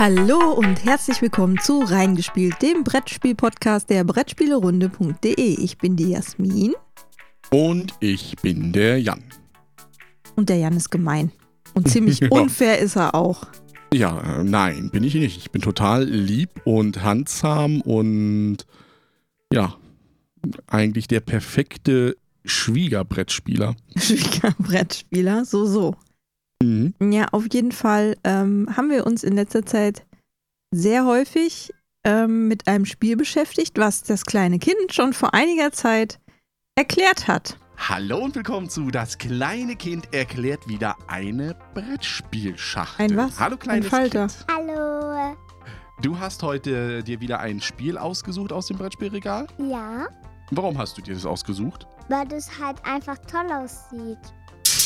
Hallo und herzlich willkommen zu Reingespielt, dem Brettspiel-Podcast der Brettspielerunde.de. Ich bin die Jasmin. Und ich bin der Jan. Und der Jan ist gemein. Und ziemlich ja. unfair ist er auch. Ja, äh, nein, bin ich nicht. Ich bin total lieb und handsam und ja, eigentlich der perfekte Schwiegerbrettspieler. Schwiegerbrettspieler, so, so. Mhm. Ja, auf jeden Fall ähm, haben wir uns in letzter Zeit sehr häufig ähm, mit einem Spiel beschäftigt, was das kleine Kind schon vor einiger Zeit erklärt hat. Hallo und willkommen zu Das kleine Kind erklärt wieder eine Brettspielschachtel. Ein was? Hallo kleines ein Falter. Kind. Hallo. Du hast heute dir wieder ein Spiel ausgesucht aus dem Brettspielregal? Ja. Warum hast du dir das ausgesucht? Weil das halt einfach toll aussieht.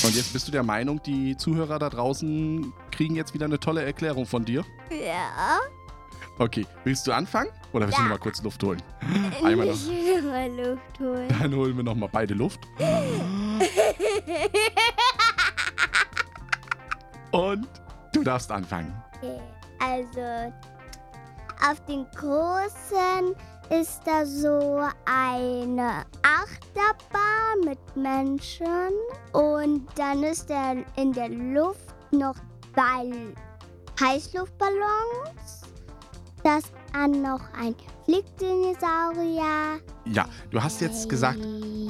Und jetzt bist du der Meinung, die Zuhörer da draußen kriegen jetzt wieder eine tolle Erklärung von dir? Ja. Okay, willst du anfangen? Oder willst ja. du noch mal kurz Luft holen? Einmal noch. Ich will mal Luft holen. Dann holen wir noch mal beide Luft. Und du darfst anfangen. Also, auf den großen ist da so eine Achterbahn mit Menschen und dann ist da in der Luft noch zwei Heißluftballons. Das an noch ein Fliegdinosaurier. Ja, du hast jetzt gesagt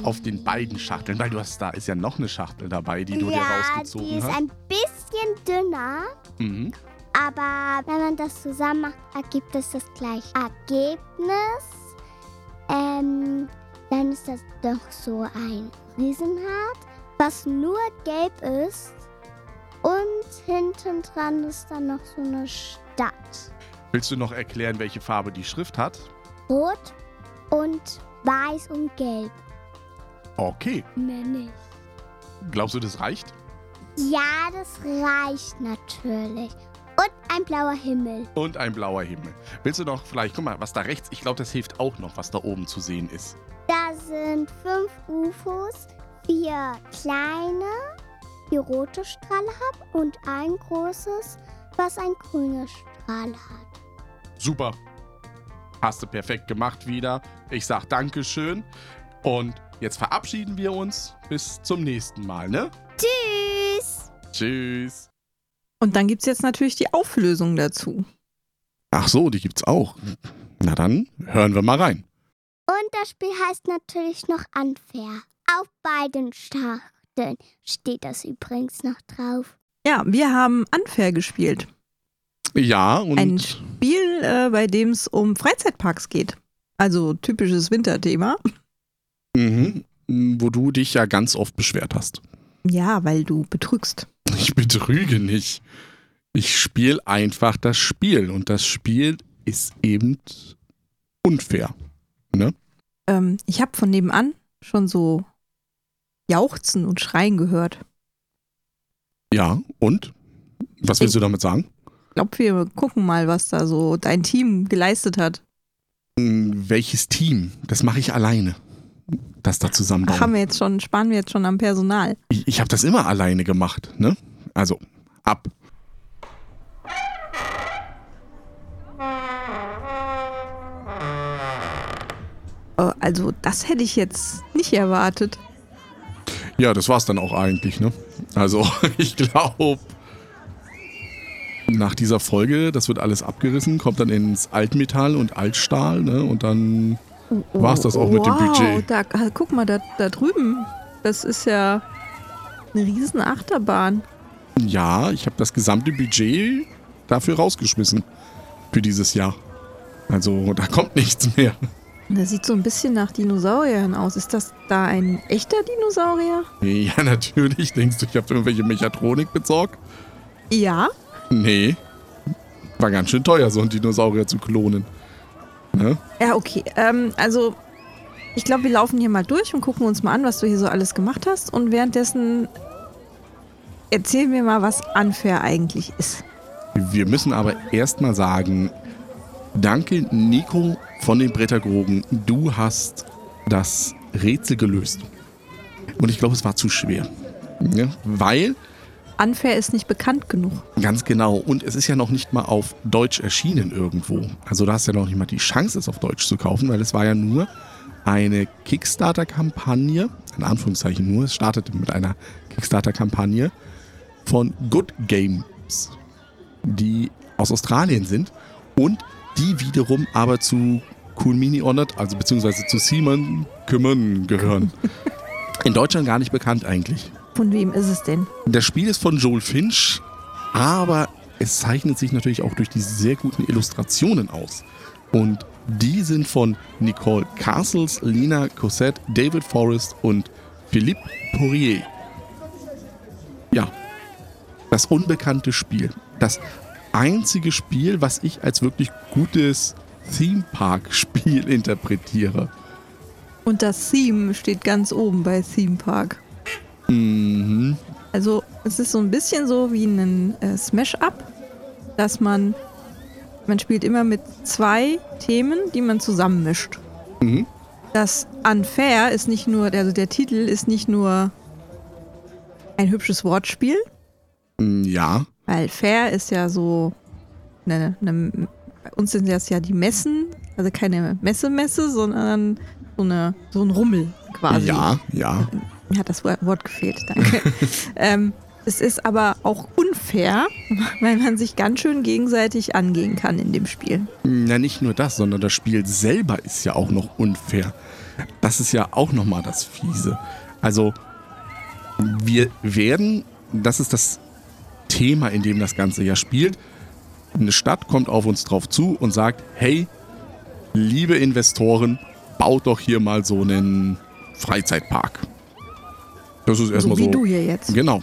auf den beiden Schachteln, weil du hast da ist ja noch eine Schachtel dabei, die du ja, dir rausgezogen hast. die ist hast. ein bisschen dünner. Mhm. Aber wenn man das zusammen macht, ergibt es das gleiche Ergebnis. Ähm, dann ist das doch so ein Riesenrad, was nur gelb ist. Und hinten dran ist dann noch so eine Stadt. Willst du noch erklären, welche Farbe die Schrift hat? Rot und weiß und gelb. Okay. Mehr nicht. Glaubst du, das reicht? Ja, das reicht natürlich. Und ein blauer Himmel. Und ein blauer Himmel. Willst du noch vielleicht, guck mal, was da rechts, ich glaube, das hilft auch noch, was da oben zu sehen ist. Da sind fünf UFOs, vier kleine, die rote Strahl haben und ein großes, was ein grüner Strahl hat. Super. Hast du perfekt gemacht wieder. Ich sag Dankeschön. Und jetzt verabschieden wir uns. Bis zum nächsten Mal, ne? Tschüss. Tschüss. Und dann gibt es jetzt natürlich die Auflösung dazu. Ach so, die gibt's auch. Na dann, hören wir mal rein. Und das Spiel heißt natürlich noch Unfair. Auf beiden Schachteln steht das übrigens noch drauf. Ja, wir haben Unfair gespielt. Ja, und. Ein Spiel, äh, bei dem es um Freizeitparks geht. Also typisches Winterthema. Mhm. Wo du dich ja ganz oft beschwert hast. Ja, weil du betrügst. Ich betrüge nicht. Ich spiele einfach das Spiel und das Spiel ist eben unfair. Ne? Ähm, ich habe von nebenan schon so Jauchzen und Schreien gehört. Ja, und? Was willst ich du damit sagen? Ich glaube, wir gucken mal, was da so dein Team geleistet hat. Hm, welches Team? Das mache ich alleine. Das da zusammenbauen. Haben wir jetzt schon, sparen wir jetzt schon am Personal. Ich, ich habe das immer alleine gemacht, ne? Also, ab. Oh, also, das hätte ich jetzt nicht erwartet. Ja, das war's dann auch eigentlich, ne? Also, ich glaube, nach dieser Folge, das wird alles abgerissen, kommt dann ins Altmetall und Altstahl, ne? Und dann war's das auch wow, mit dem Budget. Da, guck mal, da, da drüben. Das ist ja eine riesen Achterbahn. Ja, ich habe das gesamte Budget dafür rausgeschmissen. Für dieses Jahr. Also, da kommt nichts mehr. Das sieht so ein bisschen nach Dinosauriern aus. Ist das da ein echter Dinosaurier? Ja, natürlich. Denkst du, ich habe irgendwelche Mechatronik besorgt? Ja. Nee. War ganz schön teuer, so einen Dinosaurier zu klonen. Ne? Ja, okay. Ähm, also, ich glaube, wir laufen hier mal durch und gucken uns mal an, was du hier so alles gemacht hast. Und währenddessen erzähl mir mal, was unfair eigentlich ist. Wir müssen aber erstmal sagen, danke Nico von den Brettergroben. Du hast das Rätsel gelöst. Und ich glaube, es war zu schwer. Ja, weil Unfair ist nicht bekannt genug. Ganz genau. Und es ist ja noch nicht mal auf Deutsch erschienen irgendwo. Also da hast du ja noch nicht mal die Chance, es auf Deutsch zu kaufen, weil es war ja nur eine Kickstarter-Kampagne, in Anführungszeichen nur, es startete mit einer Kickstarter-Kampagne von Good Games, die aus Australien sind und die wiederum aber zu Cool Mini Honored, also beziehungsweise zu Simon Kümmern gehören. In Deutschland gar nicht bekannt eigentlich. Von wem ist es denn? Das Spiel ist von Joel Finch, aber es zeichnet sich natürlich auch durch die sehr guten Illustrationen aus. Und die sind von Nicole Castles, Lina Cosette, David Forrest und Philippe Poirier. Ja, das unbekannte Spiel. Das einzige Spiel, was ich als wirklich gutes Theme Park Spiel interpretiere. Und das Theme steht ganz oben bei Theme Park. Mhm. Also es ist so ein bisschen so wie ein äh, Smash-Up, dass man, man spielt immer mit zwei Themen, die man zusammenmischt. Mhm. Das Unfair ist nicht nur, also der Titel ist nicht nur ein hübsches Wortspiel, Mm, Ja. weil Fair ist ja so, eine, eine, bei uns sind das ja die Messen, also keine Messe-Messe, sondern so, eine, so ein Rummel quasi. Ja, ja. Mir hat das Wort gefehlt, danke. ähm, es ist aber auch unfair, weil man sich ganz schön gegenseitig angehen kann in dem Spiel. Na, nicht nur das, sondern das Spiel selber ist ja auch noch unfair. Das ist ja auch nochmal das Fiese. Also, wir werden, das ist das Thema, in dem das Ganze ja spielt. Eine Stadt kommt auf uns drauf zu und sagt, hey, liebe Investoren, baut doch hier mal so einen Freizeitpark. Das ist erstmal so wie so. du hier jetzt. Genau.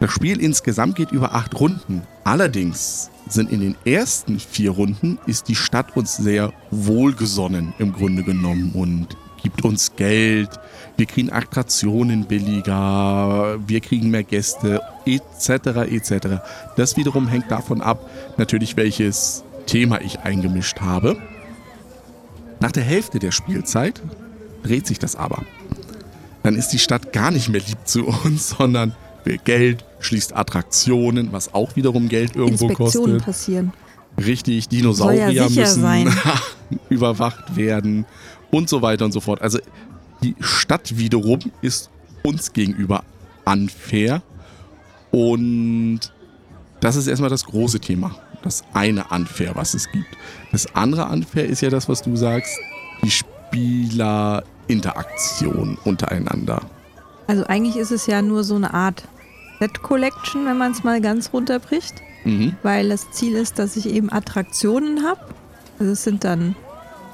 Das Spiel insgesamt geht über acht Runden. Allerdings sind in den ersten vier Runden ist die Stadt uns sehr wohlgesonnen im Grunde genommen und gibt uns Geld. Wir kriegen Attraktionen billiger, wir kriegen mehr Gäste etc. etc. Das wiederum hängt davon ab, natürlich welches Thema ich eingemischt habe. Nach der Hälfte der Spielzeit dreht sich das aber dann ist die Stadt gar nicht mehr lieb zu uns, sondern will Geld, schließt Attraktionen, was auch wiederum Geld irgendwo Inspektionen kostet. passieren. Richtig, Dinosaurier ja müssen überwacht werden und so weiter und so fort. Also die Stadt wiederum ist uns gegenüber unfair und das ist erstmal das große Thema. Das eine Unfair, was es gibt. Das andere Unfair ist ja das, was du sagst, die Spielerinteraktion untereinander. Also eigentlich ist es ja nur so eine Art Set-Collection, wenn man es mal ganz runterbricht. Mhm. weil das Ziel ist, dass ich eben Attraktionen habe. Also es sind dann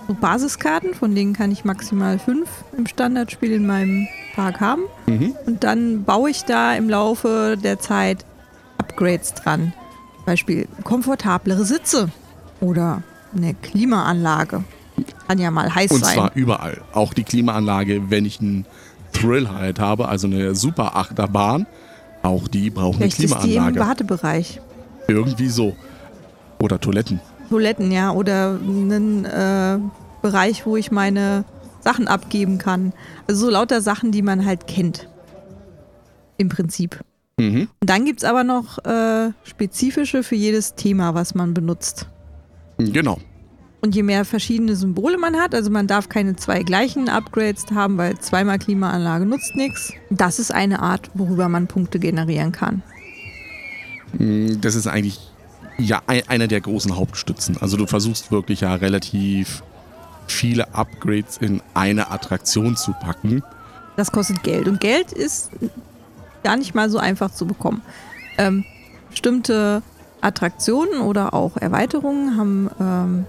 so Basiskarten, von denen kann ich maximal fünf im Standardspiel in meinem Park haben. Mhm. Und dann baue ich da im Laufe der Zeit Upgrades dran. Zum Beispiel komfortablere Sitze oder eine Klimaanlage. Kann ja mal heiß Und sein. zwar überall. Auch die Klimaanlage, wenn ich einen Thrill halt habe, also eine super Achterbahn, auch die braucht eine Vielleicht ist die im Klimaanlage. Wartebereich. Irgendwie so. Oder Toiletten. Toiletten, ja, oder einen äh, Bereich, wo ich meine Sachen abgeben kann. Also so lauter Sachen, die man halt kennt. Im Prinzip. Mhm. Und dann gibt es aber noch äh, spezifische für jedes Thema, was man benutzt. Genau. Und je mehr verschiedene Symbole man hat, also man darf keine zwei gleichen Upgrades haben, weil zweimal Klimaanlage nutzt nichts. Das ist eine Art, worüber man Punkte generieren kann. Mm, Das ist eigentlich ja ein- einer der großen Hauptstützen. Also du versuchst wirklich ja relativ viele Upgrades in eine Attraktion zu packen. Das kostet Geld. Und Geld ist gar nicht mal so einfach zu bekommen. Ähm, bestimmte Attraktionen oder auch Erweiterungen haben, ähm,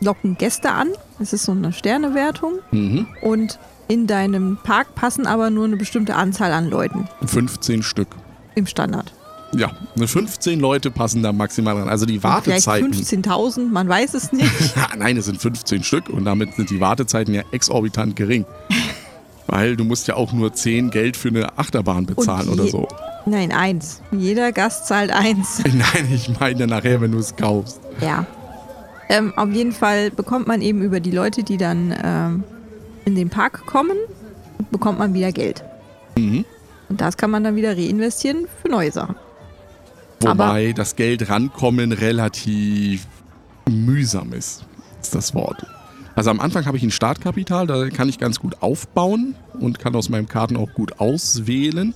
locken Gäste an. Es ist so eine Sternewertung. Mhm. Und in deinem Park passen aber nur eine bestimmte Anzahl an Leuten 15 Stück. im Standard. Ja, eine 15 Leute passen da maximal dran. Also die Vielleicht Wartezeiten. 15.000, man weiß es nicht. Nein, es sind 15 Stück und damit sind die Wartezeiten ja exorbitant gering. Weil du musst ja auch nur 10 Geld für eine Achterbahn bezahlen oder so. Nein, eins. Jeder Gast zahlt eins. Nein, ich meine nachher, wenn du es kaufst. Ja. Ähm, auf jeden Fall bekommt man eben über die Leute, die dann ähm, in den Park kommen, bekommt man wieder Geld. Mhm. Und das kann man dann wieder reinvestieren für neue Sachen. Wobei Aber das Geld rankommen relativ mühsam ist, ist das Wort. Also am Anfang habe ich ein Startkapital, da kann ich ganz gut aufbauen und kann aus meinen Karten auch gut auswählen.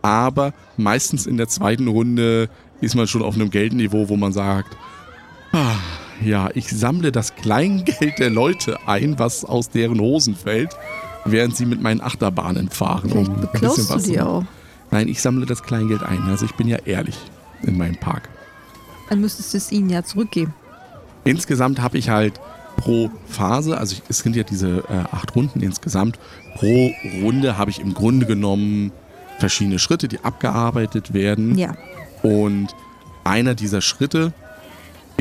Aber meistens in der zweiten Runde ist man schon auf einem Geldniveau, wo man sagt, ja, ich sammle das Kleingeld der Leute ein, was aus deren Hosen fällt, während sie mit meinen Achterbahnen fahren. Vielleicht um beklaust du die auch. Nein, ich sammle das Kleingeld ein. Also ich bin ja ehrlich in meinem Park. Dann müsstest du es ihnen ja zurückgeben. Insgesamt habe ich halt pro Phase, also es sind ja diese äh, acht Runden insgesamt, pro Runde habe ich im Grunde genommen verschiedene Schritte, die abgearbeitet werden. Ja. Und einer dieser Schritte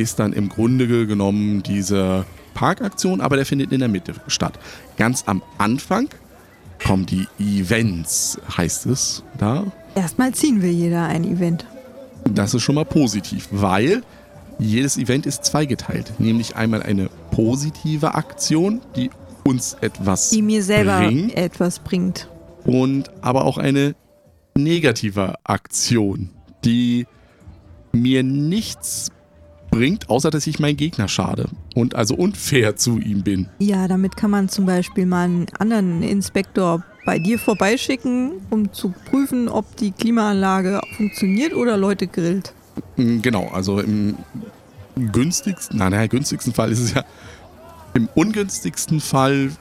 ist dann im Grunde genommen diese Parkaktion, aber der findet in der Mitte statt. Ganz am Anfang kommen die Events, heißt es da. Erstmal ziehen wir jeder ein Event. Das ist schon mal positiv, weil jedes Event ist zweigeteilt. Nämlich einmal eine positive Aktion, die uns etwas Die mir selber bringt, etwas bringt. Und aber auch eine negative Aktion, die mir nichts bringt, außer dass ich meinen Gegner schade und also unfair zu ihm bin. Ja, damit kann man zum Beispiel mal einen anderen Inspektor bei dir vorbeischicken, um zu prüfen, ob die Klimaanlage funktioniert oder Leute grillt. Mm, genau, also im günstigsten, nein, nein, günstigsten Fall ist es ja, im ungünstigsten Fall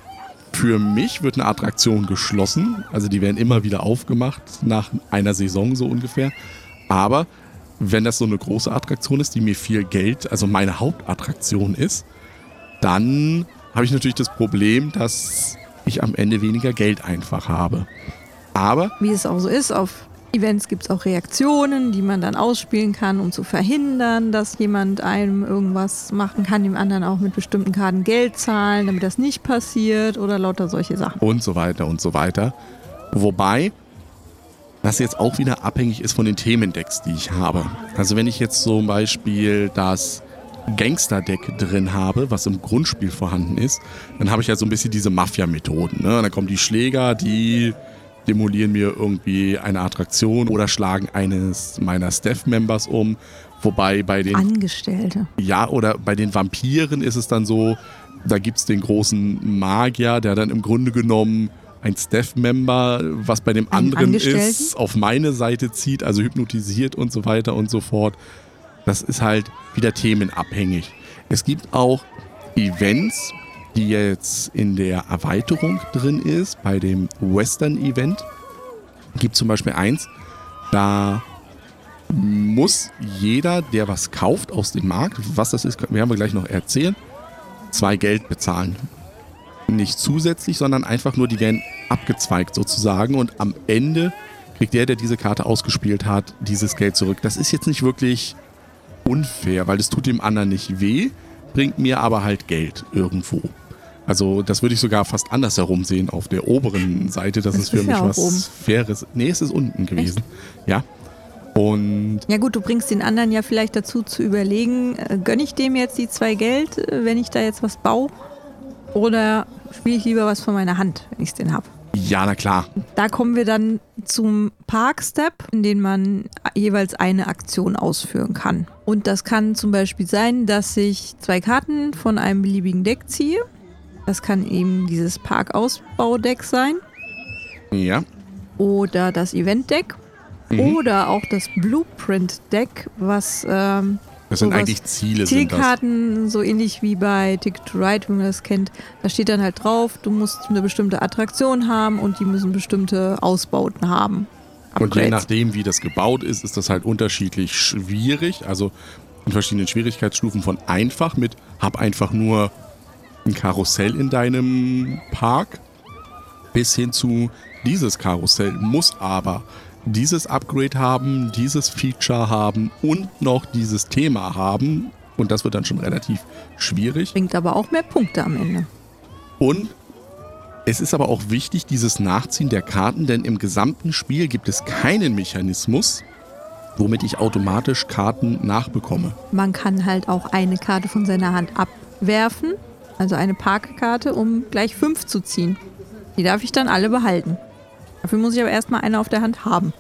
für mich wird eine Attraktion geschlossen. Also die werden immer wieder aufgemacht nach einer Saison so ungefähr. Aber wenn das so eine große Attraktion ist, die mir viel Geld, also meine Hauptattraktion ist, dann habe ich natürlich das Problem, dass ich am Ende weniger Geld einfach habe. Aber. Wie es auch so ist, auf Events gibt es auch Reaktionen, die man dann ausspielen kann, um zu verhindern, dass jemand einem irgendwas machen kann, dem anderen auch mit bestimmten Karten Geld zahlen, damit das nicht passiert oder lauter solche Sachen. Und so weiter und so weiter. Wobei das jetzt auch wieder abhängig ist von den Themendecks, die ich habe. Also wenn ich jetzt zum Beispiel das Gangster-Deck drin habe, was im Grundspiel vorhanden ist, dann habe ich ja so ein bisschen diese Mafia-Methoden. Ne? Dann kommen die Schläger, die demolieren mir irgendwie eine Attraktion oder schlagen eines meiner Staff-Members um. Wobei bei den. Angestellte. Ja, oder bei den Vampiren ist es dann so, da gibt es den großen Magier, der dann im Grunde genommen ein Staff-Member, was bei dem anderen ist, auf meine Seite zieht, also hypnotisiert und so weiter und so fort. Das ist halt wieder themenabhängig. Es gibt auch Events, die jetzt in der Erweiterung drin ist, bei dem Western-Event, gibt zum Beispiel eins, da muss jeder, der was kauft aus dem Markt, was das ist, werden wir gleich noch erzählen, zwei Geld bezahlen. Nicht zusätzlich, sondern einfach nur die werden abgezweigt sozusagen und am Ende kriegt der, der diese Karte ausgespielt hat, dieses Geld zurück. Das ist jetzt nicht wirklich unfair, weil es tut dem anderen nicht weh, bringt mir aber halt Geld irgendwo. Also das würde ich sogar fast andersherum sehen auf der oberen Seite. Das, das ist für mich was oben. Faires. Nee, es ist unten gewesen. Echt? Ja. Und ja gut, du bringst den anderen ja vielleicht dazu zu überlegen, äh, gönne ich dem jetzt die zwei Geld, äh, wenn ich da jetzt was baue? Oder spiele ich lieber was von meiner Hand, wenn ich es denn habe? Ja, na klar. Da kommen wir dann zum Park-Step, in dem man jeweils eine Aktion ausführen kann. Und das kann zum Beispiel sein, dass ich zwei Karten von einem beliebigen Deck ziehe das kann eben dieses Parkausbaudeck sein. Ja. Oder das Event-Deck. Mhm. Oder auch das Blueprint-Deck, was. Ähm, das sind eigentlich Ziele. Zielkarten, so ähnlich wie bei Ticket to Ride, wenn man das kennt. Da steht dann halt drauf, du musst eine bestimmte Attraktion haben und die müssen bestimmte Ausbauten haben. Upgrades. Und je nachdem, wie das gebaut ist, ist das halt unterschiedlich schwierig. Also in verschiedenen Schwierigkeitsstufen von einfach mit, hab einfach nur ein Karussell in deinem Park bis hin zu dieses Karussell muss aber dieses Upgrade haben, dieses Feature haben und noch dieses Thema haben. Und das wird dann schon relativ schwierig. Bringt aber auch mehr Punkte am Ende. Und es ist aber auch wichtig, dieses Nachziehen der Karten, denn im gesamten Spiel gibt es keinen Mechanismus, womit ich automatisch Karten nachbekomme. Man kann halt auch eine Karte von seiner Hand abwerfen also eine Parkkarte, um gleich fünf zu ziehen. Die darf ich dann alle behalten. Dafür muss ich aber erstmal eine auf der Hand haben.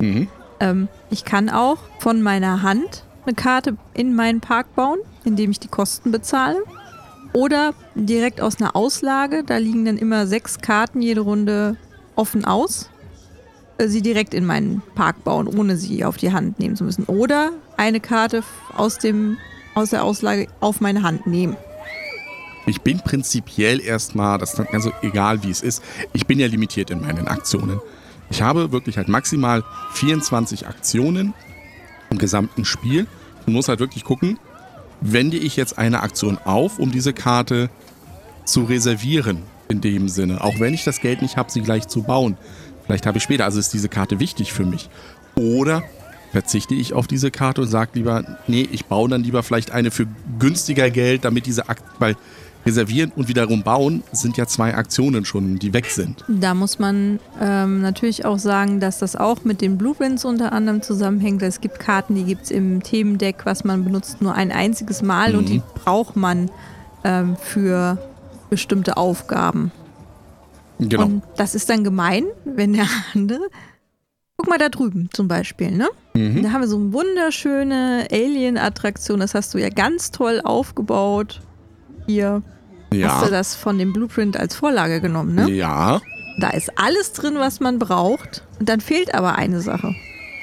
Mhm. Ähm, ich kann auch von meiner Hand eine Karte in meinen Park bauen, indem ich die Kosten bezahle. Oder direkt aus einer Auslage, da liegen dann immer sechs Karten jede Runde offen aus. Äh, sie direkt in meinen Park bauen, ohne sie auf die Hand nehmen zu müssen. Oder eine Karte aus, dem, aus der Auslage auf meine Hand nehmen. Ich bin prinzipiell erstmal, das ist ganz egal wie es ist, ich bin ja limitiert in meinen Aktionen. Ich habe wirklich halt maximal 24 Aktionen im gesamten Spiel und muss halt wirklich gucken, wende ich jetzt eine Aktion auf, um diese Karte zu reservieren in dem Sinne. Auch wenn ich das Geld nicht habe, sie gleich zu bauen. Vielleicht habe ich später, also ist diese Karte wichtig für mich. Oder verzichte ich auf diese Karte und sage lieber, nee, ich baue dann lieber vielleicht eine für günstiger Geld, damit diese Akt, weil reservieren und wiederum bauen sind ja zwei Aktionen schon, die weg sind. Da muss man ähm, natürlich auch sagen, dass das auch mit den Blueprints unter anderem zusammenhängt. Es gibt Karten, die gibt es im Themendeck, was man benutzt nur ein einziges Mal mhm. und die braucht man ähm, für bestimmte Aufgaben. Genau. Und das ist dann gemein, wenn der andere. Guck mal da drüben zum Beispiel, ne? Mhm. Da haben wir so eine wunderschöne Alien-Attraktion. Das hast du ja ganz toll aufgebaut. Hier. Ja. Hast du das von dem Blueprint als Vorlage genommen, ne? Ja. Da ist alles drin, was man braucht. Und dann fehlt aber eine Sache.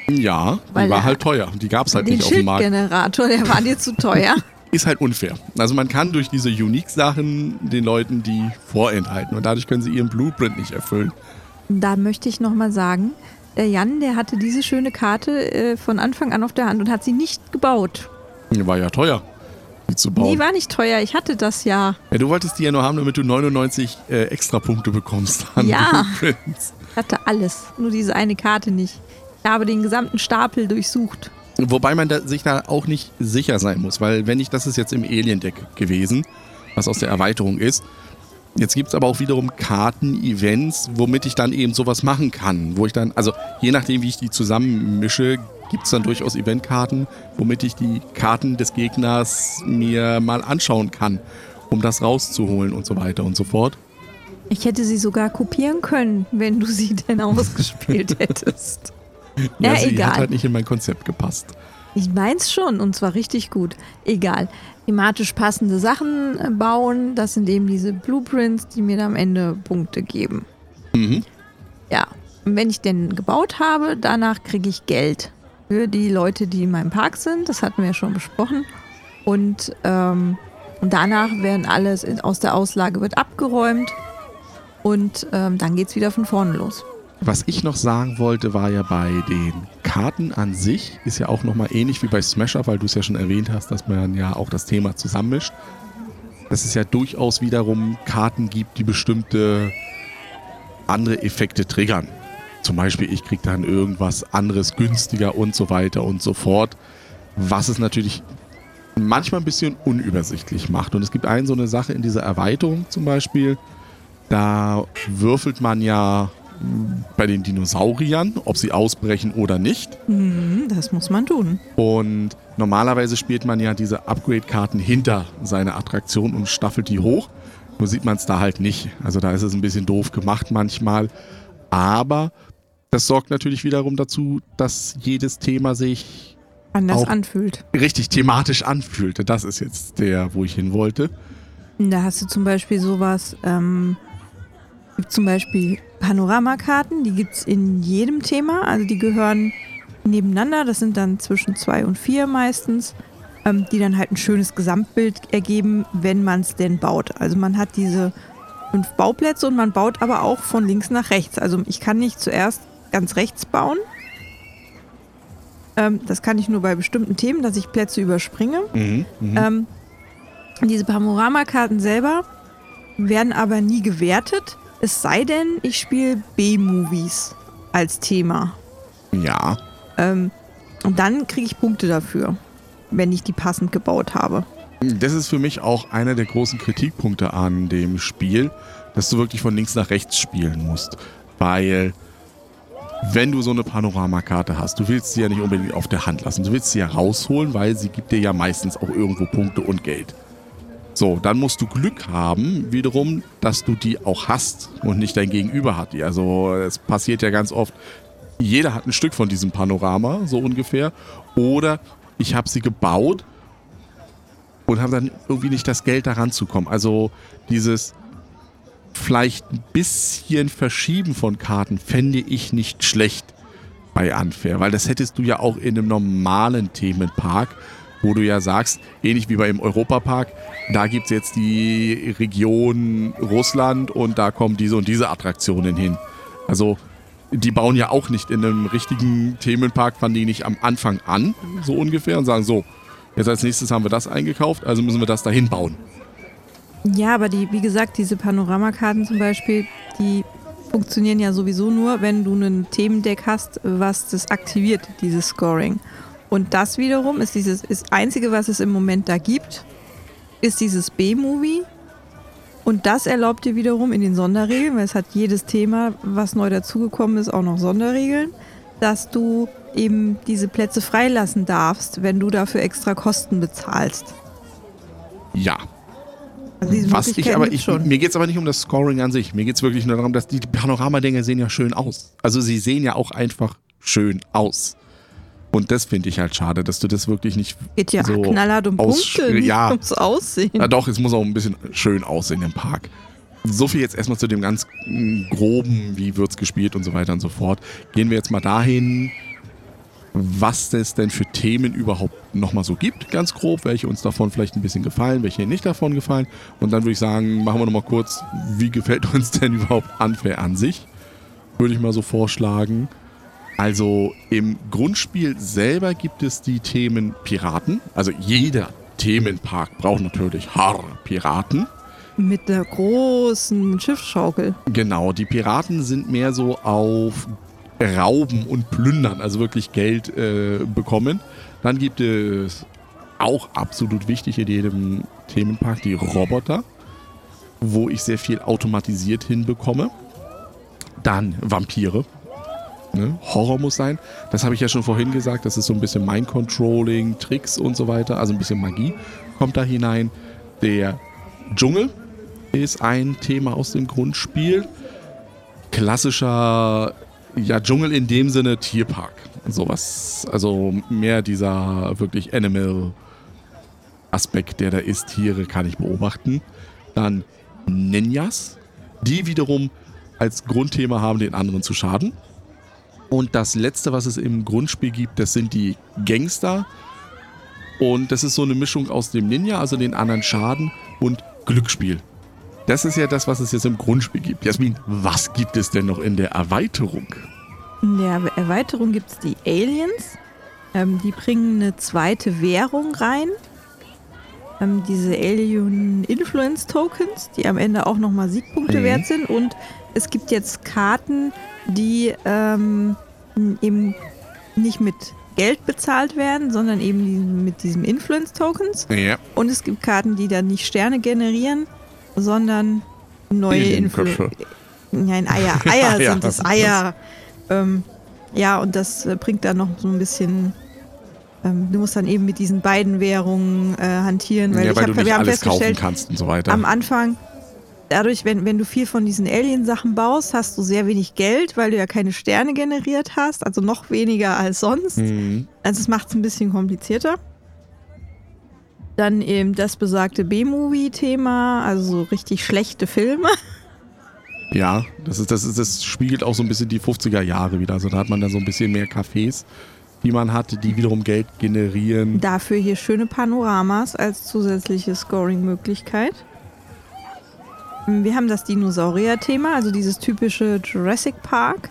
Ja, Weil die war halt teuer. Die gab es halt nicht auf dem Markt. Den Schildgenerator, der war dir zu teuer. ist halt unfair. Also man kann durch diese Unique-Sachen den Leuten die vorenthalten und dadurch können sie ihren Blueprint nicht erfüllen. Da möchte ich nochmal sagen, der Jan, der hatte diese schöne Karte äh, von Anfang an auf der Hand und hat sie nicht gebaut. War ja teuer, zu bauen. Die war nicht teuer, ich hatte das ja. Ja, du wolltest die ja nur haben, damit du 99 äh, Extrapunkte bekommst. ja, Blueprints. ich hatte alles, nur diese eine Karte nicht. Ich habe den gesamten Stapel durchsucht. Wobei man da, sich da auch nicht sicher sein muss, weil wenn ich, das ist jetzt im Alien-Deck gewesen, was aus der Erweiterung ist. Jetzt gibt es aber auch wiederum Karten-Events, womit ich dann eben sowas machen kann. Wo ich dann, also je nachdem, wie ich die zusammenmische, gibt es dann durchaus Eventkarten, womit ich die Karten des Gegners mir mal anschauen kann, um das rauszuholen und so weiter und so fort. Ich hätte sie sogar kopieren können, wenn du sie denn ausgespielt hättest. Ja, ja sie egal. hat halt nicht in mein Konzept gepasst. Ich mein's schon und zwar richtig gut. Egal. Thematisch passende Sachen äh, bauen, das sind eben diese Blueprints, die mir dann am Ende Punkte geben. Mhm. Ja. Und wenn ich denn gebaut habe, danach kriege ich Geld für die Leute, die in meinem Park sind. Das hatten wir ja schon besprochen. Und, ähm, und danach werden alles aus der Auslage wird abgeräumt und ähm, dann geht's wieder von vorne los. Was ich noch sagen wollte, war ja bei den Karten an sich, ist ja auch nochmal ähnlich wie bei Smasher, weil du es ja schon erwähnt hast, dass man ja auch das Thema zusammenmischt. Dass es ja durchaus wiederum Karten gibt, die bestimmte andere Effekte triggern. Zum Beispiel, ich kriege dann irgendwas anderes günstiger und so weiter und so fort. Was es natürlich manchmal ein bisschen unübersichtlich macht. Und es gibt eine so eine Sache in dieser Erweiterung zum Beispiel, da würfelt man ja bei den Dinosauriern, ob sie ausbrechen oder nicht. Mhm, das muss man tun. Und normalerweise spielt man ja diese Upgrade-Karten hinter seine Attraktion und staffelt die hoch. Nur sieht man es da halt nicht. Also da ist es ein bisschen doof gemacht manchmal. Aber das sorgt natürlich wiederum dazu, dass jedes Thema sich anders anfühlt. Richtig thematisch anfühlte. Das ist jetzt der, wo ich hin wollte. Da hast du zum Beispiel sowas, ähm, zum Beispiel Panoramakarten, die gibt es in jedem Thema. Also die gehören nebeneinander, das sind dann zwischen zwei und vier meistens, ähm, die dann halt ein schönes Gesamtbild ergeben, wenn man es denn baut. Also man hat diese fünf Bauplätze und man baut aber auch von links nach rechts. Also ich kann nicht zuerst ganz rechts bauen. Ähm, das kann ich nur bei bestimmten Themen, dass ich Plätze überspringe. Mhm, mh. ähm, diese Panoramakarten selber werden aber nie gewertet. Es sei denn, ich spiele B-Movies als Thema. Ja. Ähm, und dann kriege ich Punkte dafür, wenn ich die passend gebaut habe. Das ist für mich auch einer der großen Kritikpunkte an dem Spiel, dass du wirklich von links nach rechts spielen musst. Weil, wenn du so eine Panoramakarte hast, du willst sie ja nicht unbedingt auf der Hand lassen. Du willst sie ja rausholen, weil sie gibt dir ja meistens auch irgendwo Punkte und Geld. So, dann musst du Glück haben, wiederum, dass du die auch hast und nicht dein Gegenüber hat die. Also es passiert ja ganz oft, jeder hat ein Stück von diesem Panorama, so ungefähr. Oder ich habe sie gebaut und habe dann irgendwie nicht das Geld daran zu kommen. Also dieses vielleicht ein bisschen Verschieben von Karten fände ich nicht schlecht bei Unfair, weil das hättest du ja auch in einem normalen Themenpark wo du ja sagst, ähnlich wie beim Europapark, da gibt es jetzt die Region Russland und da kommen diese und diese Attraktionen hin. Also die bauen ja auch nicht in einem richtigen Themenpark, fangen die nicht am Anfang an, so ungefähr, und sagen so, jetzt als nächstes haben wir das eingekauft, also müssen wir das dahin bauen. Ja, aber die, wie gesagt, diese Panoramakarten zum Beispiel, die funktionieren ja sowieso nur, wenn du ein Themendeck hast, was das aktiviert, dieses Scoring. Und das wiederum ist dieses ist einzige, was es im Moment da gibt, ist dieses B-Movie. Und das erlaubt dir wiederum in den Sonderregeln, weil es hat jedes Thema, was neu dazugekommen ist, auch noch Sonderregeln, dass du eben diese Plätze freilassen darfst, wenn du dafür extra Kosten bezahlst. Ja. Also was ich aber, ich, mir geht es aber nicht um das Scoring an sich. Mir geht es wirklich nur darum, dass die Panoramadinger sehen ja schön aus. Also sie sehen ja auch einfach schön aus. Und das finde ich halt schade, dass du das wirklich nicht Geht ja so knallhart um Punkte, ja. ums Aussehen. Ja doch, es muss auch ein bisschen schön aussehen im Park. So viel jetzt erstmal zu dem ganz groben, wie wird es gespielt und so weiter und so fort. Gehen wir jetzt mal dahin, was es denn für Themen überhaupt nochmal so gibt, ganz grob, welche uns davon vielleicht ein bisschen gefallen, welche nicht davon gefallen. Und dann würde ich sagen, machen wir nochmal kurz, wie gefällt uns denn überhaupt Unfair an sich? Würde ich mal so vorschlagen. Also im Grundspiel selber gibt es die Themen Piraten. Also jeder Themenpark braucht natürlich Har Piraten. Mit der großen Schiffsschaukel. Genau, die Piraten sind mehr so auf Rauben und Plündern, also wirklich Geld äh, bekommen. Dann gibt es auch absolut wichtig in jedem Themenpark die Roboter, wo ich sehr viel automatisiert hinbekomme. Dann Vampire, Ne? Horror muss sein. Das habe ich ja schon vorhin gesagt. Das ist so ein bisschen Mind-Controlling, Tricks und so weiter. Also ein bisschen Magie kommt da hinein. Der Dschungel ist ein Thema aus dem Grundspiel. Klassischer ja, Dschungel in dem Sinne Tierpark. Sowas. Also mehr dieser wirklich Animal-Aspekt, der da ist. Tiere kann ich beobachten. Dann Ninjas, die wiederum als Grundthema haben, den anderen zu schaden. Und das letzte, was es im Grundspiel gibt, das sind die Gangster. Und das ist so eine Mischung aus dem Ninja, also den anderen Schaden und Glücksspiel. Das ist ja das, was es jetzt im Grundspiel gibt. Jasmin, was gibt es denn noch in der Erweiterung? In der Erweiterung gibt es die Aliens. Ähm, die bringen eine zweite Währung rein. Ähm, diese Alien Influence Tokens, die am Ende auch nochmal Siegpunkte mhm. wert sind. Und es gibt jetzt Karten, die ähm, eben nicht mit Geld bezahlt werden, sondern eben mit diesem Influence-Tokens. Ja. Und es gibt Karten, die dann nicht Sterne generieren, sondern neue Influence. Nein, Eier. Eier sind es, Eier. Ähm, ja, und das äh, bringt dann noch so ein bisschen. Ähm, du musst dann eben mit diesen beiden Währungen äh, hantieren, weil, ja, weil ich hab, du nicht alles kaufen kannst und so weiter. Am Anfang dadurch, wenn, wenn du viel von diesen Alien-Sachen baust, hast du sehr wenig Geld, weil du ja keine Sterne generiert hast, also noch weniger als sonst. Mhm. Also es macht es ein bisschen komplizierter. Dann eben das besagte B-Movie-Thema, also so richtig schlechte Filme. Ja, das, ist, das, ist, das spiegelt auch so ein bisschen die 50er Jahre wieder. Also da hat man dann so ein bisschen mehr Cafés, die man hat, die wiederum Geld generieren. Dafür hier schöne Panoramas als zusätzliche Scoring-Möglichkeit. Wir haben das Dinosaurier-Thema, also dieses typische Jurassic Park.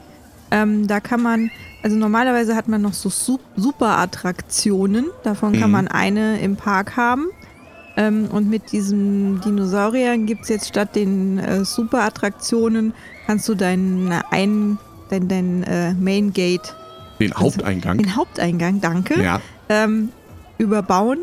Ähm, da kann man, also normalerweise hat man noch so Super-Attraktionen. Davon mhm. kann man eine im Park haben. Ähm, und mit diesen Dinosauriern gibt es jetzt statt den äh, Super-Attraktionen, kannst du deinen ein, dein, dein äh, Main Gate. Den also Haupteingang. Den Haupteingang, danke. Ja. Ähm, überbauen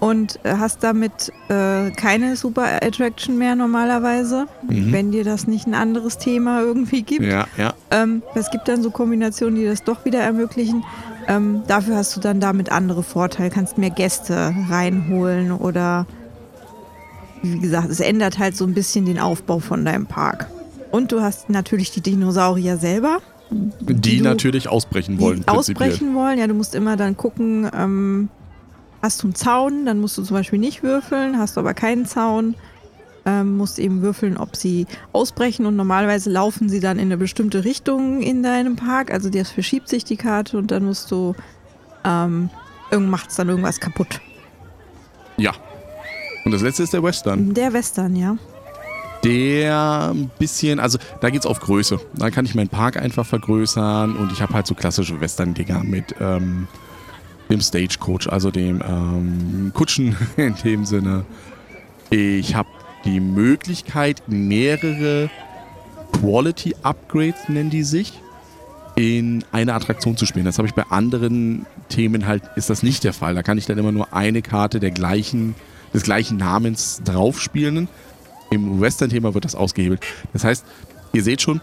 und hast damit äh, keine Super Attraction mehr normalerweise, mhm. wenn dir das nicht ein anderes Thema irgendwie gibt. Ja, ja. Ähm, es gibt dann so Kombinationen, die das doch wieder ermöglichen. Ähm, dafür hast du dann damit andere Vorteile, kannst mehr Gäste reinholen oder wie gesagt, es ändert halt so ein bisschen den Aufbau von deinem Park. Und du hast natürlich die Dinosaurier selber. Die, die natürlich ausbrechen wollen. Ausbrechen wollen, ja, du musst immer dann gucken, ähm, hast du einen Zaun, dann musst du zum Beispiel nicht würfeln, hast du aber keinen Zaun, ähm, musst eben würfeln, ob sie ausbrechen und normalerweise laufen sie dann in eine bestimmte Richtung in deinem Park, also das verschiebt sich die Karte und dann musst du, ähm, macht es dann irgendwas kaputt. Ja. Und das letzte ist der Western. Der Western, ja der ein bisschen, also da geht es auf Größe. Da kann ich meinen Park einfach vergrößern und ich habe halt so klassische Western-Dinger mit ähm, dem Stagecoach, also dem ähm, Kutschen in dem Sinne. Ich habe die Möglichkeit, mehrere Quality Upgrades, nennen die sich, in eine Attraktion zu spielen. Das habe ich bei anderen Themen halt, ist das nicht der Fall. Da kann ich dann immer nur eine Karte der gleichen, des gleichen Namens drauf spielen im Western-Thema wird das ausgehebelt. Das heißt, ihr seht schon,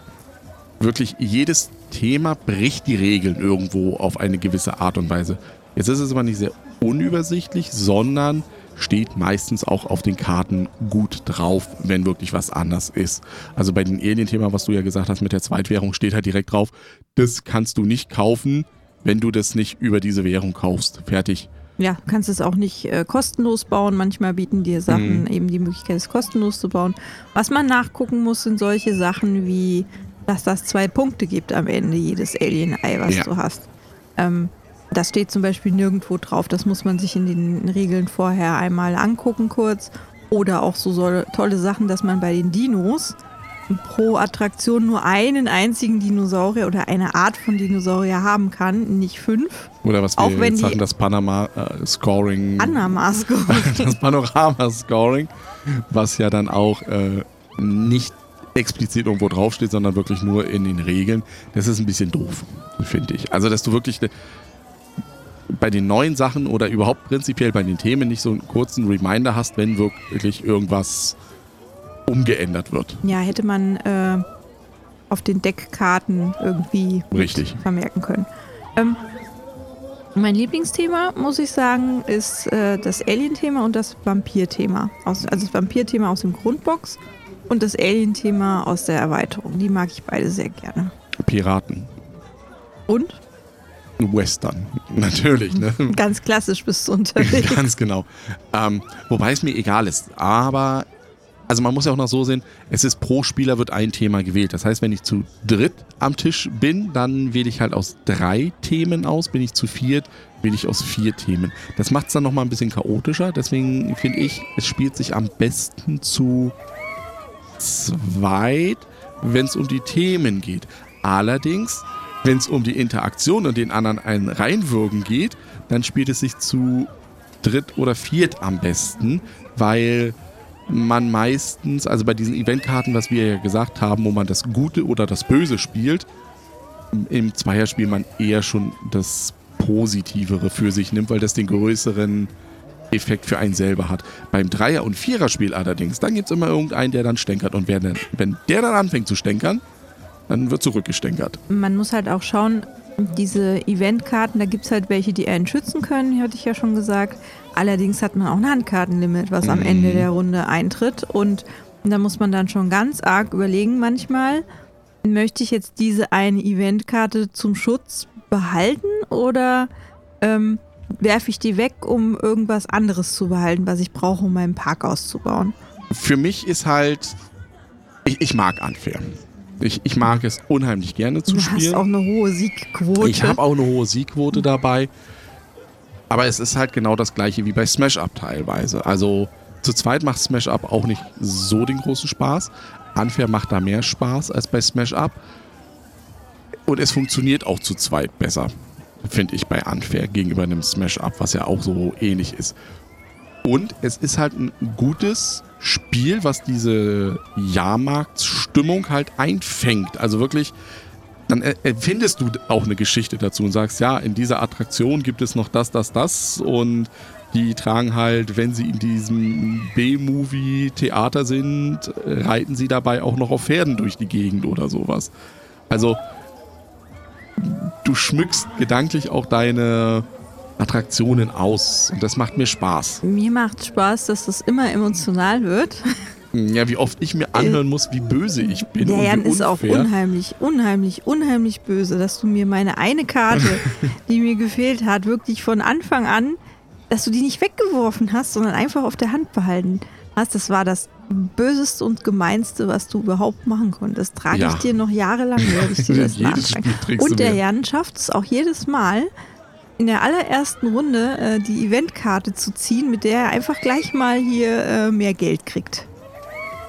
wirklich jedes Thema bricht die Regeln irgendwo auf eine gewisse Art und Weise. Jetzt ist es aber nicht sehr unübersichtlich, sondern steht meistens auch auf den Karten gut drauf, wenn wirklich was anders ist. Also bei dem Alien-Thema, was du ja gesagt hast mit der Zweitwährung, steht halt direkt drauf, das kannst du nicht kaufen, wenn du das nicht über diese Währung kaufst. Fertig. Ja, kannst es auch nicht äh, kostenlos bauen. Manchmal bieten dir Sachen mhm. eben die Möglichkeit, es kostenlos zu bauen. Was man nachgucken muss, sind solche Sachen wie, dass das zwei Punkte gibt am Ende jedes Alien-Ei, was ja. du hast. Ähm, das steht zum Beispiel nirgendwo drauf. Das muss man sich in den Regeln vorher einmal angucken kurz. Oder auch so, tolle Sachen, dass man bei den Dinos pro Attraktion nur einen einzigen Dinosaurier oder eine Art von Dinosaurier haben kann, nicht fünf. Oder was wir auch jetzt hatten, das Panama-Scoring. Äh, Panama-Scoring. das Panorama-Scoring, was ja dann auch äh, nicht explizit irgendwo draufsteht, sondern wirklich nur in den Regeln. Das ist ein bisschen doof, finde ich. Also, dass du wirklich bei den neuen Sachen oder überhaupt prinzipiell bei den Themen nicht so einen kurzen Reminder hast, wenn wirklich irgendwas umgeändert wird. Ja, hätte man äh, auf den Deckkarten irgendwie Richtig. vermerken können. Ähm, mein Lieblingsthema, muss ich sagen, ist äh, das Alien-Thema und das Vampir-Thema. Also das Vampir-Thema aus dem Grundbox und das Alien-Thema aus der Erweiterung. Die mag ich beide sehr gerne. Piraten. Und? Western, natürlich. Ne? Ganz klassisch bist du unterwegs. Ganz genau. Ähm, wobei es mir egal ist. Aber also man muss ja auch noch so sehen, es ist pro Spieler wird ein Thema gewählt. Das heißt, wenn ich zu dritt am Tisch bin, dann wähle ich halt aus drei Themen aus. Bin ich zu viert, wähle ich aus vier Themen. Das macht es dann nochmal ein bisschen chaotischer. Deswegen finde ich, es spielt sich am besten zu zweit, wenn es um die Themen geht. Allerdings, wenn es um die Interaktion und den anderen einen reinwürgen geht, dann spielt es sich zu dritt oder viert am besten, weil man meistens, also bei diesen Eventkarten, was wir ja gesagt haben, wo man das Gute oder das Böse spielt, im Zweierspiel man eher schon das Positivere für sich nimmt, weil das den größeren Effekt für einen selber hat. Beim Dreier- und Viererspiel allerdings, dann gibt es immer irgendeinen, der dann stänkert. Und denn, wenn der dann anfängt zu stänkern, dann wird zurückgestänkert. Man muss halt auch schauen, diese Eventkarten, da gibt es halt welche, die einen schützen können, hatte ich ja schon gesagt. Allerdings hat man auch ein Handkartenlimit, was am Ende mhm. der Runde eintritt. Und da muss man dann schon ganz arg überlegen manchmal, möchte ich jetzt diese eine Eventkarte zum Schutz behalten oder ähm, werfe ich die weg, um irgendwas anderes zu behalten, was ich brauche, um meinen Park auszubauen? Für mich ist halt, ich, ich mag Unfair. Ich, ich mag es unheimlich gerne zu du spielen. Du hast auch eine hohe Siegquote. Ich habe auch eine hohe Siegquote dabei. Aber es ist halt genau das gleiche wie bei Smash Up teilweise. Also zu zweit macht Smash Up auch nicht so den großen Spaß. Unfair macht da mehr Spaß als bei Smash Up. Und es funktioniert auch zu zweit besser, finde ich, bei Unfair gegenüber einem Smash Up, was ja auch so ähnlich ist. Und es ist halt ein gutes Spiel, was diese Jahrmarktsstimmung halt einfängt. Also wirklich, dann erfindest du auch eine Geschichte dazu und sagst, ja, in dieser Attraktion gibt es noch das, das, das und die tragen halt, wenn sie in diesem B-Movie-Theater sind, reiten sie dabei auch noch auf Pferden durch die Gegend oder sowas. Also du schmückst gedanklich auch deine Attraktionen aus. Und das macht mir Spaß. Mir macht Spaß, dass das immer emotional wird. Ja, wie oft ich mir anhören muss, wie böse ich bin. Der Jan ist auch unheimlich, unheimlich, unheimlich böse, dass du mir meine eine Karte, die mir gefehlt hat, wirklich von Anfang an, dass du die nicht weggeworfen hast, sondern einfach auf der Hand behalten hast. Das war das Böseste und Gemeinste, was du überhaupt machen konntest. Trage ja. ich dir noch jahrelang, werde ich dir das nachtragen. Und der Jan schafft es auch jedes Mal, in der allerersten Runde äh, die Eventkarte zu ziehen, mit der er einfach gleich mal hier äh, mehr Geld kriegt.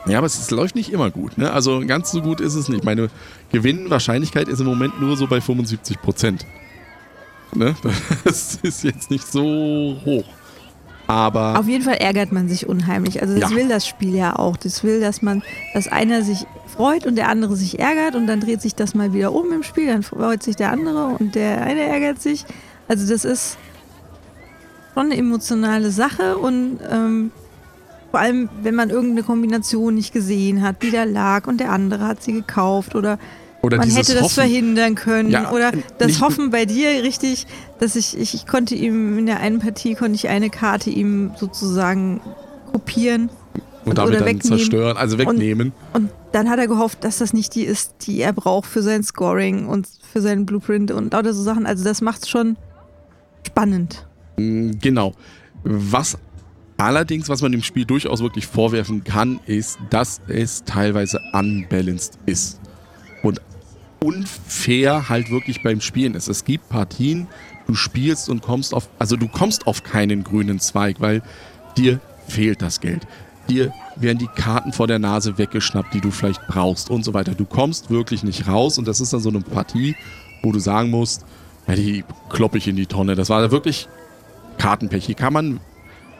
Ja, aber es, es, läuft nicht immer gut. Ne? Also ganz so gut ist es nicht. Meine Gewinnwahrscheinlichkeit ist im Moment nur so bei 75 Prozent. Ne? Das ist jetzt nicht so hoch. Aber Auf jeden Fall ärgert man sich unheimlich. Also das ja. will das Spiel ja auch. Das will, dass man, dass einer sich freut und der andere sich ärgert und dann dreht sich das mal wieder um im Spiel, dann freut sich der andere und der eine ärgert sich. Also das ist schon eine emotionale Sache und ähm, vor allem, wenn man irgendeine Kombination nicht gesehen hat, die da lag und der andere hat sie gekauft oder, oder man hätte das Hoffen. verhindern können. Ja, oder das Hoffen bei dir richtig, dass ich, ich, ich konnte ihm in der einen Partie konnte ich eine Karte ihm sozusagen kopieren. Und, und damit dann wegnehmen. zerstören, also wegnehmen. Und, und, dann hat er gehofft, dass das nicht die ist, die er braucht für sein Scoring und für seinen Blueprint und lauter so Sachen. Also das macht es schon spannend. Mm, genau. Was Allerdings, was man dem Spiel durchaus wirklich vorwerfen kann, ist, dass es teilweise unbalanced ist. Und unfair halt wirklich beim Spielen ist. Es gibt Partien, du spielst und kommst auf, also du kommst auf keinen grünen Zweig, weil dir fehlt das Geld. Dir werden die Karten vor der Nase weggeschnappt, die du vielleicht brauchst und so weiter. Du kommst wirklich nicht raus und das ist dann so eine Partie, wo du sagen musst, ja, die kloppe ich in die Tonne. Das war wirklich Kartenpech. Hier kann man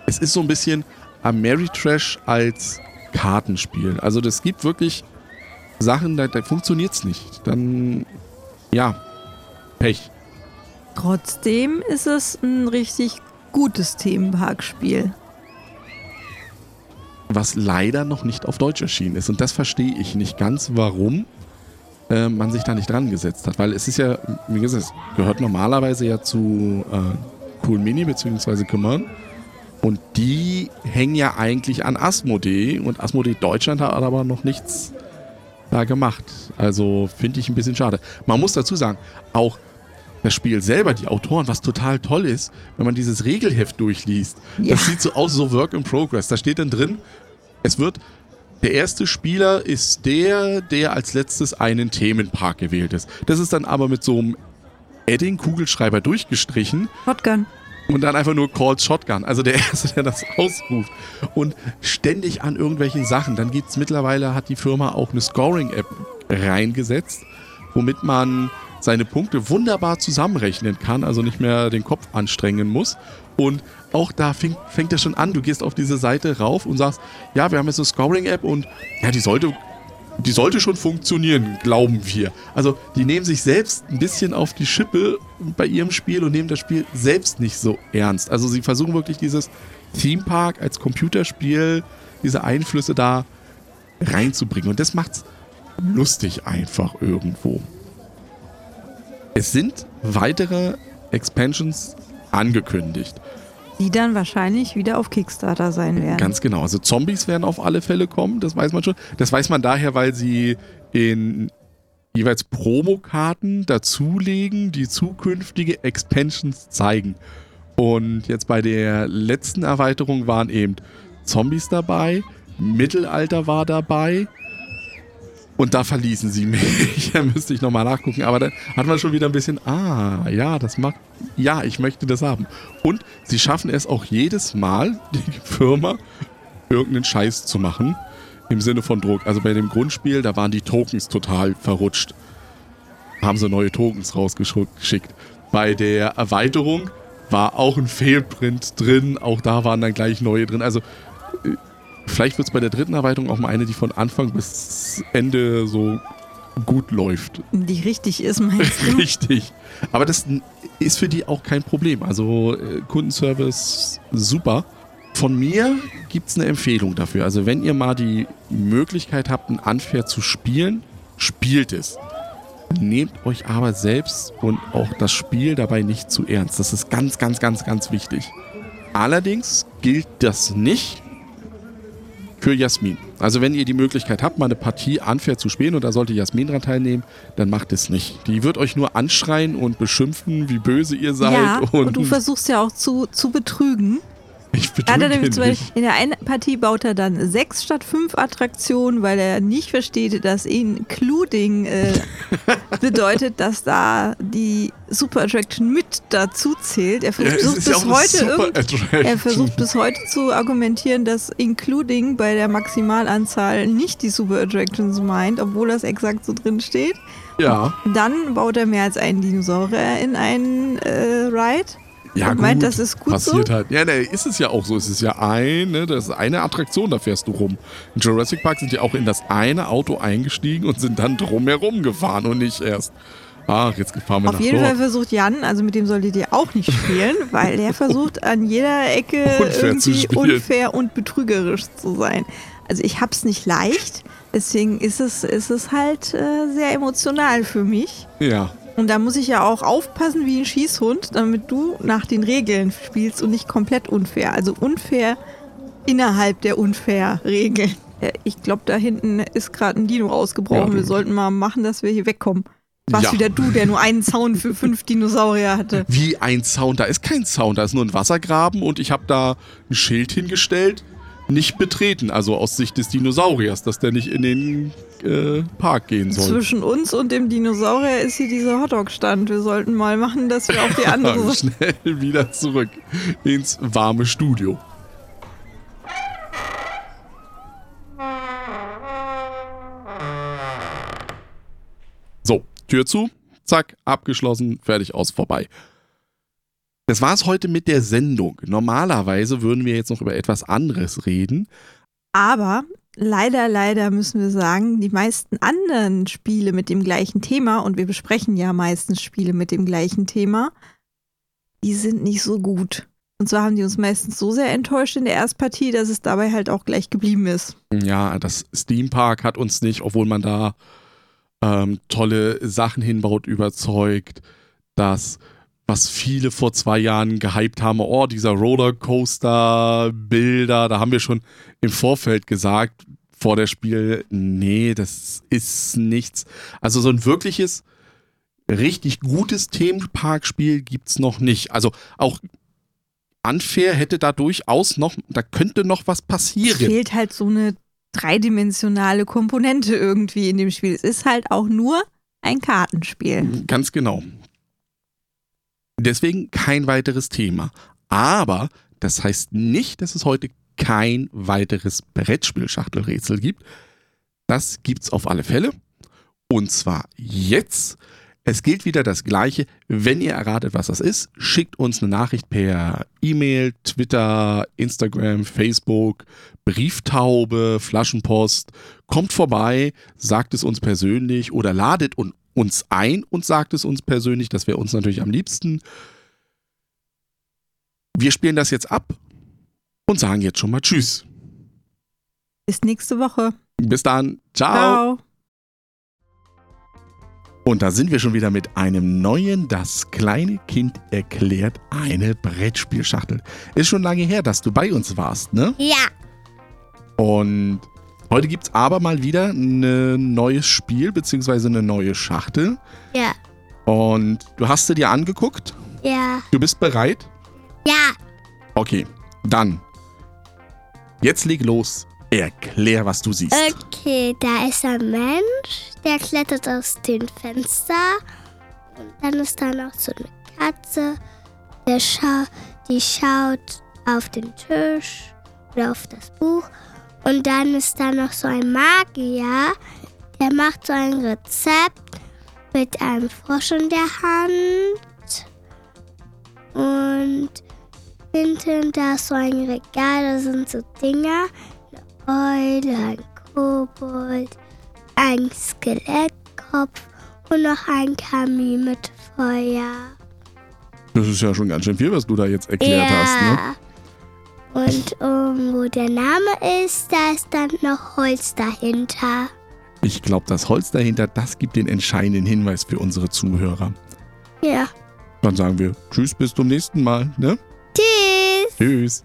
es ist so ein bisschen Ameritrash als Kartenspiel. Also das gibt wirklich Sachen, da, da funktioniert es nicht. Dann, ja, Pech. Trotzdem ist es ein richtig gutes Themenparkspiel. Was leider noch nicht auf Deutsch erschienen ist. Und das verstehe ich nicht ganz, warum äh, man sich da nicht dran gesetzt hat. Weil es ist ja, wie gesagt, es gehört normalerweise ja zu äh, Cool Mini bzw. Command. Und die hängen ja eigentlich an Asmodee und Asmodee Deutschland hat aber noch nichts da gemacht. Also finde ich ein bisschen schade. Man muss dazu sagen, auch das Spiel selber, die Autoren, was total toll ist, wenn man dieses Regelheft durchliest. Ja. Das sieht so aus, so Work in Progress. Da steht dann drin, es wird, der erste Spieler ist der, der als letztes einen Themenpark gewählt ist. Das ist dann aber mit so einem Edding-Kugelschreiber durchgestrichen. Shotgun und dann einfach nur Called Shotgun. Also der Erste, der das ausruft. Und ständig an irgendwelchen Sachen. Dann gibt es mittlerweile, hat die Firma auch eine Scoring-App reingesetzt, womit man seine Punkte wunderbar zusammenrechnen kann, also nicht mehr den Kopf anstrengen muss. Und auch da fängt, fängt es schon an. Du gehst auf diese Seite rauf und sagst, ja, wir haben jetzt eine Scoring-App und ja, die sollte die sollte schon funktionieren, glauben wir. Also die nehmen sich selbst ein bisschen auf die Schippe bei ihrem Spiel und nehmen das Spiel selbst nicht so ernst. Also sie versuchen wirklich dieses Theme Park als Computerspiel, diese Einflüsse da reinzubringen. Und das macht's lustig einfach irgendwo. Es sind weitere Expansions angekündigt die dann wahrscheinlich wieder auf Kickstarter sein werden. Ganz genau. Also Zombies werden auf alle Fälle kommen, das weiß man schon. Das weiß man daher, weil sie in jeweils Promokarten dazulegen, die zukünftige Expansions zeigen. Und jetzt bei der letzten Erweiterung waren eben Zombies dabei, Mittelalter war dabei, und da verließen sie mich. da müsste ich nochmal nachgucken. Aber da hat man schon wieder ein bisschen, ah, ja, das macht, ja, ich möchte das haben. Und sie schaffen es auch jedes Mal, die Firma, irgendeinen Scheiß zu machen. Im Sinne von Druck. Also bei dem Grundspiel, da waren die Tokens total verrutscht. Haben sie neue Tokens rausgeschickt. Bei der Erweiterung war auch ein Fehlprint drin. Auch da waren dann gleich neue drin. Also äh, Vielleicht wird es bei der dritten Erweiterung auch mal eine, die von Anfang bis Ende so gut läuft. Die richtig ist, meinst du? richtig. Aber das ist für die auch kein Problem. Also äh, Kundenservice super. Von mir gibt es eine Empfehlung dafür. Also wenn ihr mal die Möglichkeit habt, ein Unfair zu spielen, spielt es. Nehmt euch aber selbst und auch das Spiel dabei nicht zu ernst. Das ist ganz, ganz, ganz, ganz wichtig. Allerdings gilt das nicht für Jasmin. Also wenn ihr die Möglichkeit habt, mal eine Partie unfair zu spielen und da sollte Jasmin dran teilnehmen, dann macht es nicht. Die wird euch nur anschreien und beschimpfen, wie böse ihr seid. Ja, und, und du versuchst ja auch zu, zu betrügen. Ich betrüge nämlich zum Beispiel, in der einen Partie baut er dann sechs statt fünf Attraktionen, weil er nicht versteht, dass Including äh, bedeutet, dass da die Super Attraction mit dazu zählt. Er versucht, ja, bis, heute er versucht bis heute zu argumentieren, dass Including bei der Maximalanzahl nicht die Super Attractions meint, obwohl das exakt so drin steht. Ja. Dann baut er mehr als einen Dinosaurier in einen äh, Ride. Ja, und meint, das ist gut passiert so? halt. Ja, ne, ist es ja auch so. Es ist ja eine, das ist eine Attraktion, da fährst du rum. In Jurassic Park sind die auch in das eine Auto eingestiegen und sind dann drumherum gefahren und nicht erst. Ach, jetzt fahren wir Auf nach jeden dort. Fall versucht Jan, also mit dem solltet ihr auch nicht spielen, weil der versucht an jeder Ecke Unfair irgendwie unfair und betrügerisch zu sein. Also ich hab's nicht leicht, deswegen ist es, ist es halt äh, sehr emotional für mich. Ja. Und da muss ich ja auch aufpassen wie ein Schießhund, damit du nach den Regeln spielst und nicht komplett unfair. Also unfair innerhalb der unfair Regeln. Ich glaube, da hinten ist gerade ein Dino ausgebrochen. Ja, wir sollten mal machen, dass wir hier wegkommen. Warst ja. wieder du, der nur einen Zaun für fünf Dinosaurier hatte. Wie ein Zaun? Da ist kein Zaun, da ist nur ein Wassergraben und ich habe da ein Schild hingestellt. Nicht betreten, also aus Sicht des Dinosauriers, dass der nicht in den äh, Park gehen soll. Zwischen uns und dem Dinosaurier ist hier dieser Hotdog-Stand. Wir sollten mal machen, dass wir auf die andere Schnell wieder zurück ins warme Studio. So, Tür zu, zack, abgeschlossen, fertig aus, vorbei. Das war es heute mit der Sendung. Normalerweise würden wir jetzt noch über etwas anderes reden. Aber leider, leider müssen wir sagen, die meisten anderen Spiele mit dem gleichen Thema, und wir besprechen ja meistens Spiele mit dem gleichen Thema, die sind nicht so gut. Und zwar haben die uns meistens so sehr enttäuscht in der Erstpartie, dass es dabei halt auch gleich geblieben ist. Ja, das Steam Park hat uns nicht, obwohl man da ähm, tolle Sachen hinbaut, überzeugt. Das, was viele vor zwei Jahren gehypt haben, oh, dieser Rollercoaster-Bilder, da haben wir schon im Vorfeld gesagt, vor der Spiel, nee, das ist nichts. Also so ein wirkliches, richtig gutes Themenparkspiel gibt es noch nicht. Also auch Unfair hätte da durchaus noch, da könnte noch was passieren. Es fehlt halt so eine dreidimensionale Komponente irgendwie in dem Spiel. Es ist halt auch nur ein Kartenspiel. Ganz genau. Deswegen kein weiteres Thema. Aber das heißt nicht, dass es heute kein weiteres Brettspiel-Schachtelrätsel gibt. Das gibt's auf alle Fälle. Und zwar jetzt. Es gilt wieder das Gleiche. Wenn ihr erratet, was das ist, schickt uns eine Nachricht per E-Mail, Twitter, Instagram, Facebook, Brieftaube, Flaschenpost. Kommt vorbei, sagt es uns persönlich oder ladet uns ein und sagt es uns persönlich. Das wäre uns natürlich am liebsten. Wir spielen das jetzt ab und sagen jetzt schon mal Tschüss. Bis nächste Woche. Bis dann. Ciao. Ciao. Und da sind wir schon wieder mit einem neuen Das kleine Kind erklärt eine Brettspielschachtel. Ist schon lange her, dass du bei uns warst, ne? Ja. Und heute gibt es aber mal wieder ein neues Spiel, beziehungsweise eine neue Schachtel. Ja. Und du hast sie dir angeguckt? Ja. Du bist bereit? Ja. Okay, dann. Jetzt leg los. Erklär, was du siehst. Okay, da ist ein Mensch, der klettert aus dem Fenster. Und dann ist da noch so eine Katze, der scha die schaut auf den Tisch oder auf das Buch. Und dann ist da noch so ein Magier, der macht so ein Rezept mit einem Frosch in der Hand. Und hinten da ist so ein Regal, da sind so Dinger. Eine Eule, ein Kobold, ein Skelettkopf und noch ein Kamin mit Feuer. Das ist ja schon ganz schön viel, was du da jetzt erklärt ja. hast, ne? Und um, wo der Name ist, da ist dann noch Holz dahinter. Ich glaube, das Holz dahinter, das gibt den entscheidenden Hinweis für unsere Zuhörer. Ja. Dann sagen wir Tschüss, bis zum nächsten Mal. Ne? Tschüss. Tschüss.